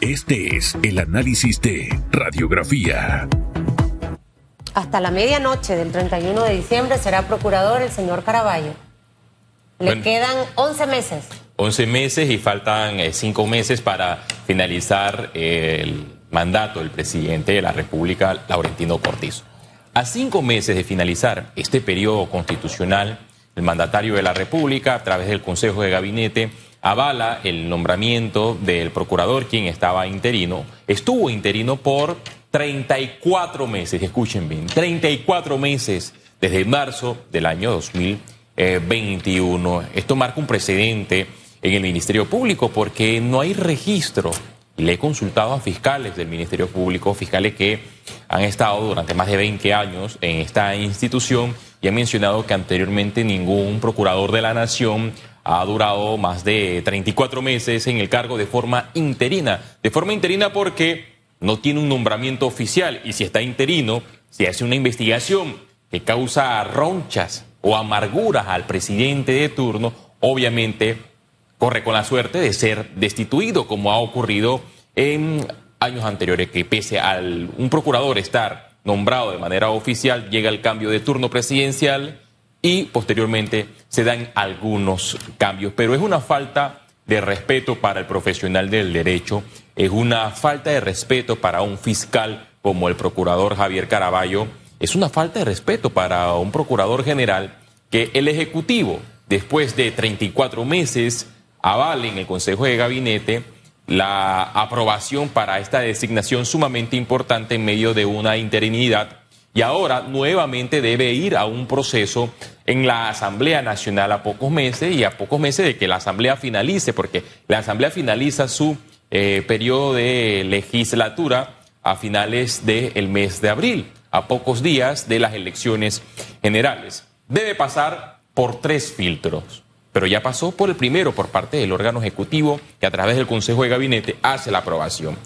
Este es el análisis de radiografía. Hasta la medianoche del 31 de diciembre será procurador el señor Caraballo. Le quedan 11 meses. 11 meses y faltan 5 eh, meses para finalizar el mandato del presidente de la República, Laurentino Cortizo. A cinco meses de finalizar este periodo constitucional, el mandatario de la República, a través del Consejo de Gabinete, avala el nombramiento del procurador, quien estaba interino, estuvo interino por 34 meses, escuchen bien, 34 meses desde marzo del año 2021. Esto marca un precedente en el Ministerio Público porque no hay registro. Le he consultado a fiscales del Ministerio Público, fiscales que han estado durante más de 20 años en esta institución y han mencionado que anteriormente ningún procurador de la Nación ha durado más de 34 meses en el cargo de forma interina. De forma interina porque no tiene un nombramiento oficial y si está interino, si hace una investigación que causa ronchas o amarguras al presidente de turno, obviamente corre con la suerte de ser destituido, como ha ocurrido en años anteriores, que pese a un procurador estar nombrado de manera oficial, llega el cambio de turno presidencial y posteriormente se dan algunos cambios. Pero es una falta de respeto para el profesional del derecho, es una falta de respeto para un fiscal como el procurador Javier Caraballo, es una falta de respeto para un procurador general que el Ejecutivo, después de 34 meses, avale en el Consejo de Gabinete la aprobación para esta designación sumamente importante en medio de una interinidad y ahora nuevamente debe ir a un proceso en la Asamblea Nacional a pocos meses y a pocos meses de que la Asamblea finalice, porque la Asamblea finaliza su eh, periodo de legislatura a finales del mes de abril, a pocos días de las elecciones generales. Debe pasar por tres filtros, pero ya pasó por el primero por parte del órgano ejecutivo que a través del Consejo de Gabinete hace la aprobación.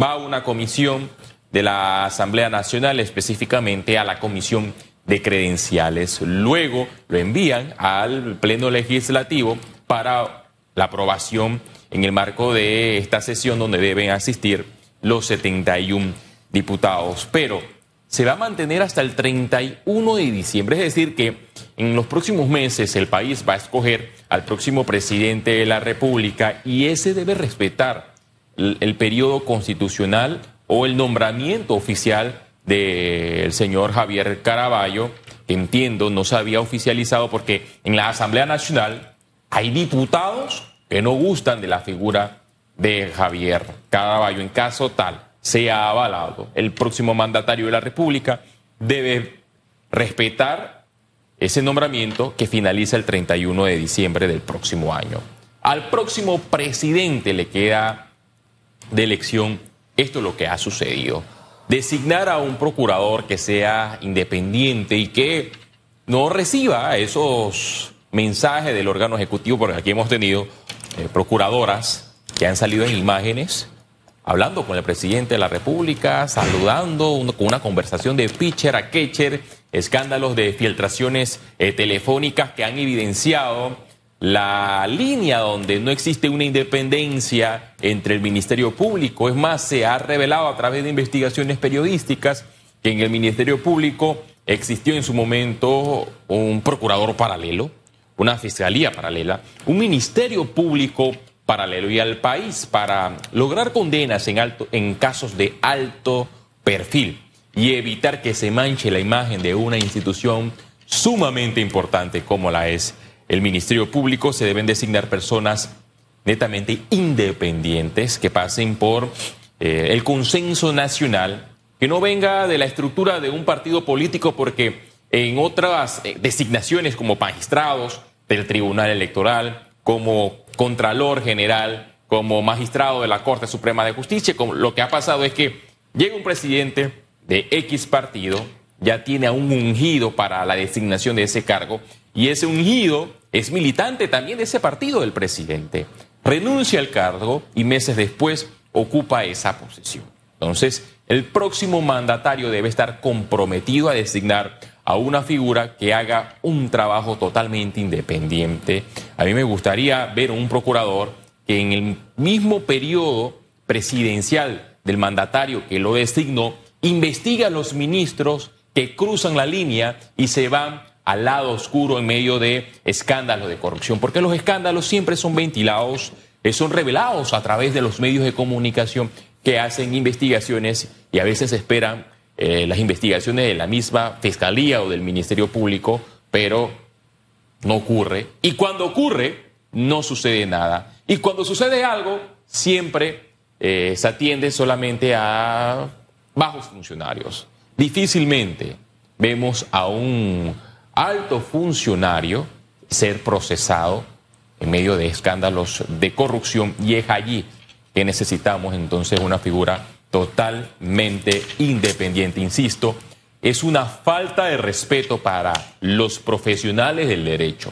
Va a una comisión de la Asamblea Nacional, específicamente a la Comisión de Credenciales. Luego lo envían al Pleno Legislativo para la aprobación en el marco de esta sesión donde deben asistir los 71 diputados. Pero se va a mantener hasta el 31 de diciembre, es decir, que en los próximos meses el país va a escoger al próximo presidente de la República y ese debe respetar el, el periodo constitucional o el nombramiento oficial del señor Javier Caraballo, que entiendo no se había oficializado porque en la Asamblea Nacional hay diputados que no gustan de la figura de Javier Caraballo. En caso tal sea avalado, el próximo mandatario de la República debe respetar ese nombramiento que finaliza el 31 de diciembre del próximo año. Al próximo presidente le queda de elección esto es lo que ha sucedido. Designar a un procurador que sea independiente y que no reciba esos mensajes del órgano ejecutivo, porque aquí hemos tenido eh, procuradoras que han salido en imágenes hablando con el presidente de la República, saludando, con una conversación de pitcher a catcher, escándalos de filtraciones eh, telefónicas que han evidenciado la línea donde no existe una independencia entre el Ministerio Público. Es más, se ha revelado a través de investigaciones periodísticas que en el Ministerio Público existió en su momento un procurador paralelo, una fiscalía paralela, un Ministerio Público paralelo y al país para lograr condenas en, casos de alto perfil y evitar que se manche la imagen de una institución sumamente importante como la es el Ministerio Público se deben designar personas netamente independientes que pasen por eh, el consenso nacional, que no venga de la estructura de un partido político, porque en otras eh, designaciones como magistrados del Tribunal Electoral, como Contralor General, como magistrado de la Corte Suprema de Justicia, lo que ha pasado es que llega un presidente de X partido, ya tiene a un ungido para la designación de ese cargo, y ese ungido es militante también de ese partido del presidente. Renuncia al cargo y meses después ocupa esa posición. Entonces, el próximo mandatario debe estar comprometido a designar a una figura que haga un trabajo totalmente independiente. A mí me gustaría ver un procurador que en el mismo periodo presidencial del mandatario que lo designó investiga a los ministros que cruzan la línea y se van al lado oscuro en medio de escándalos de corrupción, porque los escándalos siempre son ventilados, eh, son revelados a través de los medios de comunicación que hacen investigaciones y a veces esperan eh, las investigaciones de la misma Fiscalía o del Ministerio Público, pero no ocurre. Y cuando ocurre, no sucede nada. Y cuando sucede algo, siempre eh, se atiende solamente a bajos funcionarios. Difícilmente vemos a un alto funcionario ser procesado en medio de escándalos de corrupción y es allí que necesitamos entonces una figura totalmente independiente. Insisto, es una falta de respeto para los profesionales del derecho.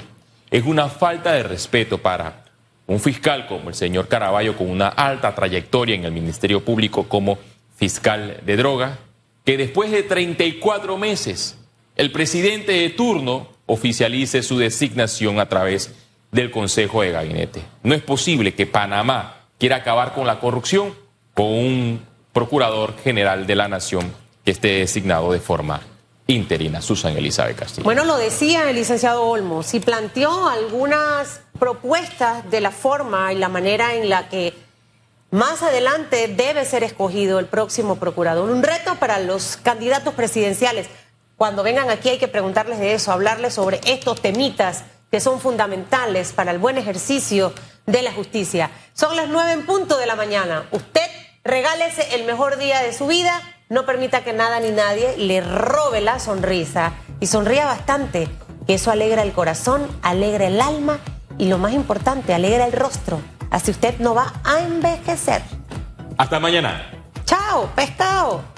Es una falta de respeto para un fiscal como el señor Caraballo con una alta trayectoria en el Ministerio Público como fiscal de droga, que después de 34 meses el presidente de turno oficialice su designación a través del Consejo de Gabinete. No es posible que Panamá quiera acabar con la corrupción con un procurador general de la Nación que esté designado de forma interina, Susan Elizabeth Castillo. Bueno, lo decía el licenciado Olmo, si planteó algunas propuestas de la forma y la manera en la que más adelante debe ser escogido el próximo procurador. Un reto para los candidatos presidenciales. Cuando vengan aquí hay que preguntarles de eso, hablarles sobre estos temitas que son fundamentales para el buen ejercicio de la justicia. Son las nueve en punto de la mañana. Usted regálese el mejor día de su vida, no permita que nada ni nadie le robe la sonrisa y sonría bastante, que eso alegra el corazón, alegra el alma y lo más importante, alegra el rostro. Así usted no va a envejecer. Hasta mañana. Chao, pescado.